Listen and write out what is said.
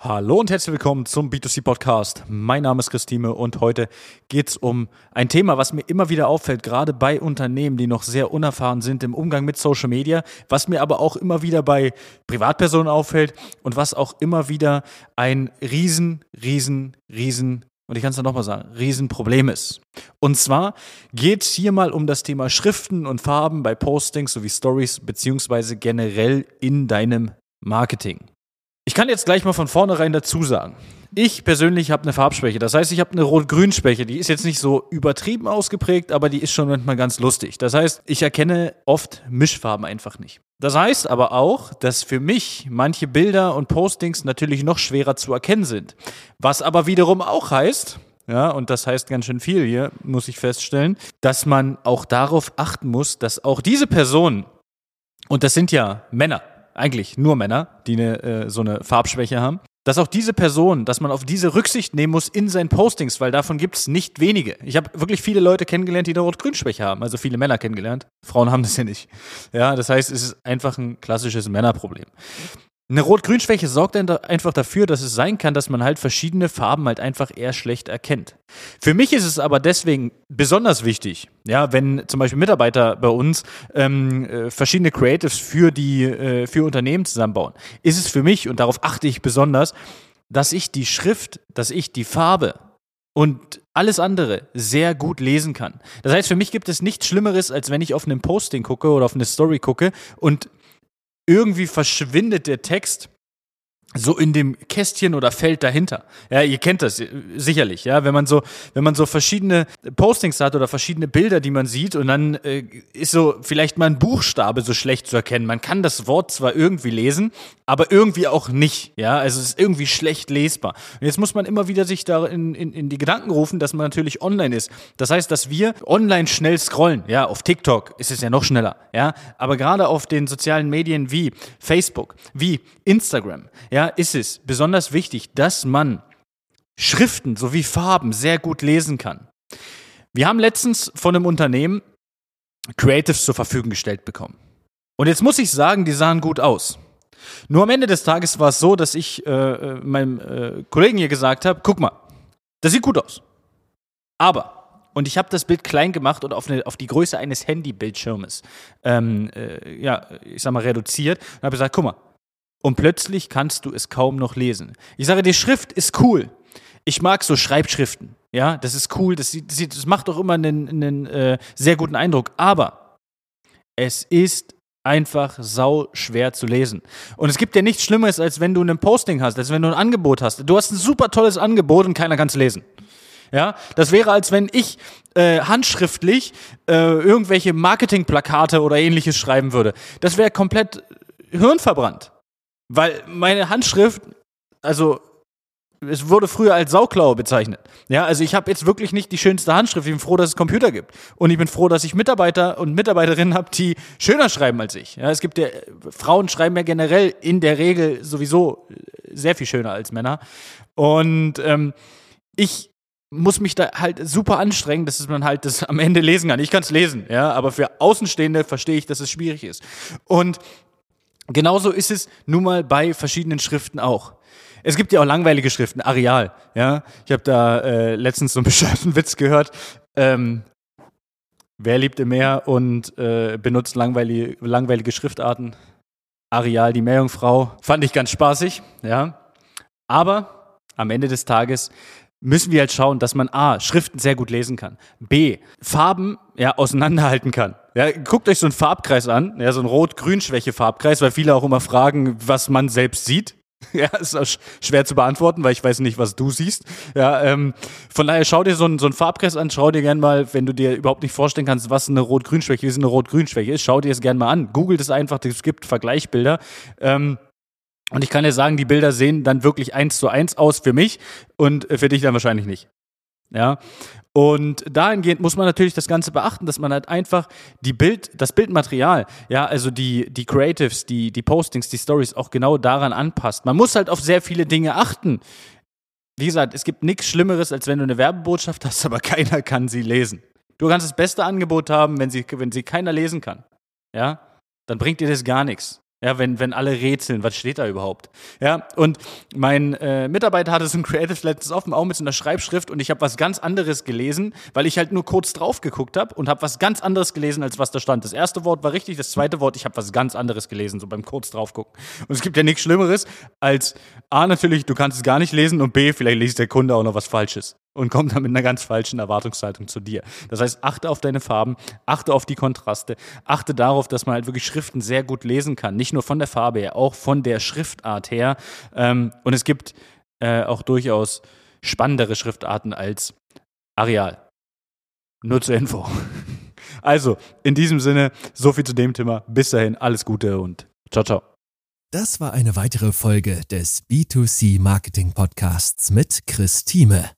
Hallo und herzlich willkommen zum B2C Podcast. Mein Name ist Christine und heute geht es um ein Thema, was mir immer wieder auffällt, gerade bei Unternehmen, die noch sehr unerfahren sind im Umgang mit Social Media, was mir aber auch immer wieder bei Privatpersonen auffällt und was auch immer wieder ein riesen, riesen, riesen und ich kann es dann nochmal sagen, Riesenproblem ist. Und zwar geht es hier mal um das Thema Schriften und Farben bei Postings sowie Stories beziehungsweise generell in deinem Marketing. Ich kann jetzt gleich mal von vornherein dazu sagen. Ich persönlich habe eine Farbschwäche. Das heißt, ich habe eine Rot-Grün-Schwäche. Die ist jetzt nicht so übertrieben ausgeprägt, aber die ist schon manchmal ganz lustig. Das heißt, ich erkenne oft Mischfarben einfach nicht. Das heißt aber auch, dass für mich manche Bilder und Postings natürlich noch schwerer zu erkennen sind. Was aber wiederum auch heißt, ja, und das heißt ganz schön viel hier, muss ich feststellen, dass man auch darauf achten muss, dass auch diese Personen, und das sind ja Männer, eigentlich nur Männer, die eine, äh, so eine Farbschwäche haben, dass auch diese Person, dass man auf diese Rücksicht nehmen muss in seinen Postings, weil davon gibt es nicht wenige. Ich habe wirklich viele Leute kennengelernt, die eine Rot-Grün-Schwäche haben, also viele Männer kennengelernt. Frauen haben das ja nicht. Ja, das heißt, es ist einfach ein klassisches Männerproblem. Eine Rot-Grün-Schwäche sorgt einfach dafür, dass es sein kann, dass man halt verschiedene Farben halt einfach eher schlecht erkennt. Für mich ist es aber deswegen besonders wichtig, ja, wenn zum Beispiel Mitarbeiter bei uns ähm, äh, verschiedene Creatives für die äh, für Unternehmen zusammenbauen, ist es für mich und darauf achte ich besonders, dass ich die Schrift, dass ich die Farbe und alles andere sehr gut lesen kann. Das heißt, für mich gibt es nichts Schlimmeres, als wenn ich auf einem Posting gucke oder auf eine Story gucke und irgendwie verschwindet der Text so in dem Kästchen oder Feld dahinter. Ja, ihr kennt das sicherlich, ja, wenn man so, wenn man so verschiedene Postings hat oder verschiedene Bilder, die man sieht und dann äh, ist so vielleicht mal ein Buchstabe so schlecht zu erkennen. Man kann das Wort zwar irgendwie lesen, aber irgendwie auch nicht, ja, also es ist irgendwie schlecht lesbar. Und jetzt muss man immer wieder sich da in, in, in die Gedanken rufen, dass man natürlich online ist. Das heißt, dass wir online schnell scrollen, ja, auf TikTok ist es ja noch schneller, ja, aber gerade auf den sozialen Medien wie Facebook, wie Instagram, ja, ist es besonders wichtig, dass man Schriften sowie Farben sehr gut lesen kann. Wir haben letztens von einem Unternehmen Creatives zur Verfügung gestellt bekommen. Und jetzt muss ich sagen, die sahen gut aus. Nur am Ende des Tages war es so, dass ich äh, äh meinem äh, Kollegen hier gesagt habe, guck mal, das sieht gut aus. Aber, und ich habe das Bild klein gemacht und auf, eine, auf die Größe eines Handybildschirmes, ähm, äh, ja, ich sag mal, reduziert und habe gesagt, guck mal, und plötzlich kannst du es kaum noch lesen. Ich sage, die Schrift ist cool. Ich mag so Schreibschriften. Ja, das ist cool. Das, das, das macht auch immer einen, einen äh, sehr guten Eindruck. Aber es ist einfach sau schwer zu lesen. Und es gibt ja nichts Schlimmeres, als wenn du ein Posting hast, als wenn du ein Angebot hast. Du hast ein super tolles Angebot und keiner kann es lesen. Ja, das wäre, als wenn ich äh, handschriftlich äh, irgendwelche Marketingplakate oder ähnliches schreiben würde. Das wäre komplett hirnverbrannt. Weil meine Handschrift, also es wurde früher als Sauklaue bezeichnet. Ja, also ich habe jetzt wirklich nicht die schönste Handschrift. Ich bin froh, dass es Computer gibt. Und ich bin froh, dass ich Mitarbeiter und Mitarbeiterinnen habe, die schöner schreiben als ich. Ja, es gibt ja, Frauen schreiben ja generell in der Regel sowieso sehr viel schöner als Männer. Und ähm, ich muss mich da halt super anstrengen, dass man halt das am Ende lesen kann. Ich kann es lesen, ja, aber für Außenstehende verstehe ich, dass es schwierig ist. Und Genauso ist es nun mal bei verschiedenen Schriften auch. Es gibt ja auch langweilige Schriften, Areal. Ja, ich habe da äh, letztens so einen bescheuerten Witz gehört. Ähm, wer liebt im Meer und äh, benutzt langweilige, langweilige Schriftarten? Areal, die Meerjungfrau. Fand ich ganz spaßig, ja. Aber am Ende des Tages müssen wir halt schauen, dass man A, Schriften sehr gut lesen kann, B, Farben ja auseinanderhalten kann. Ja, guckt euch so einen Farbkreis an, ja, so einen Rot-Grün-Schwäche-Farbkreis, weil viele auch immer fragen, was man selbst sieht. Ja, ist auch schwer zu beantworten, weil ich weiß nicht, was du siehst. Ja, ähm, von daher schau dir so einen, so einen Farbkreis an, schau dir gerne mal, wenn du dir überhaupt nicht vorstellen kannst, was eine Rot-Grün-Schwäche ist, eine Rot-Grün-Schwäche ist, schau dir es gerne mal an. Googelt es einfach, es gibt Vergleichsbilder. Ähm, und ich kann dir sagen, die Bilder sehen dann wirklich eins zu eins aus für mich und äh, für dich dann wahrscheinlich nicht. Ja. Und dahingehend muss man natürlich das Ganze beachten, dass man halt einfach die Bild, das Bildmaterial, ja, also die, die Creatives, die, die Postings, die Stories auch genau daran anpasst. Man muss halt auf sehr viele Dinge achten. Wie gesagt, es gibt nichts Schlimmeres, als wenn du eine Werbebotschaft hast, aber keiner kann sie lesen. Du kannst das beste Angebot haben, wenn sie, wenn sie keiner lesen kann. Ja, dann bringt dir das gar nichts. Ja, wenn, wenn alle rätseln, was steht da überhaupt? Ja, und mein äh, Mitarbeiter hatte so ein Creative letztens offen, auch mit so einer Schreibschrift und ich habe was ganz anderes gelesen, weil ich halt nur kurz drauf geguckt habe und habe was ganz anderes gelesen, als was da stand. Das erste Wort war richtig, das zweite Wort, ich habe was ganz anderes gelesen, so beim kurz drauf gucken. Und es gibt ja nichts Schlimmeres als A, natürlich, du kannst es gar nicht lesen und B, vielleicht liest der Kunde auch noch was Falsches und kommt dann mit einer ganz falschen Erwartungshaltung zu dir. Das heißt, achte auf deine Farben, achte auf die Kontraste, achte darauf, dass man halt wirklich Schriften sehr gut lesen kann. Nicht nur von der Farbe her, auch von der Schriftart her. Ähm, und es gibt äh, auch durchaus spannendere Schriftarten als Areal. Nur zur Info. Also, in diesem Sinne, so viel zu dem Thema. Bis dahin, alles Gute und ciao, ciao. Das war eine weitere Folge des B2C Marketing Podcasts mit Chris Thieme.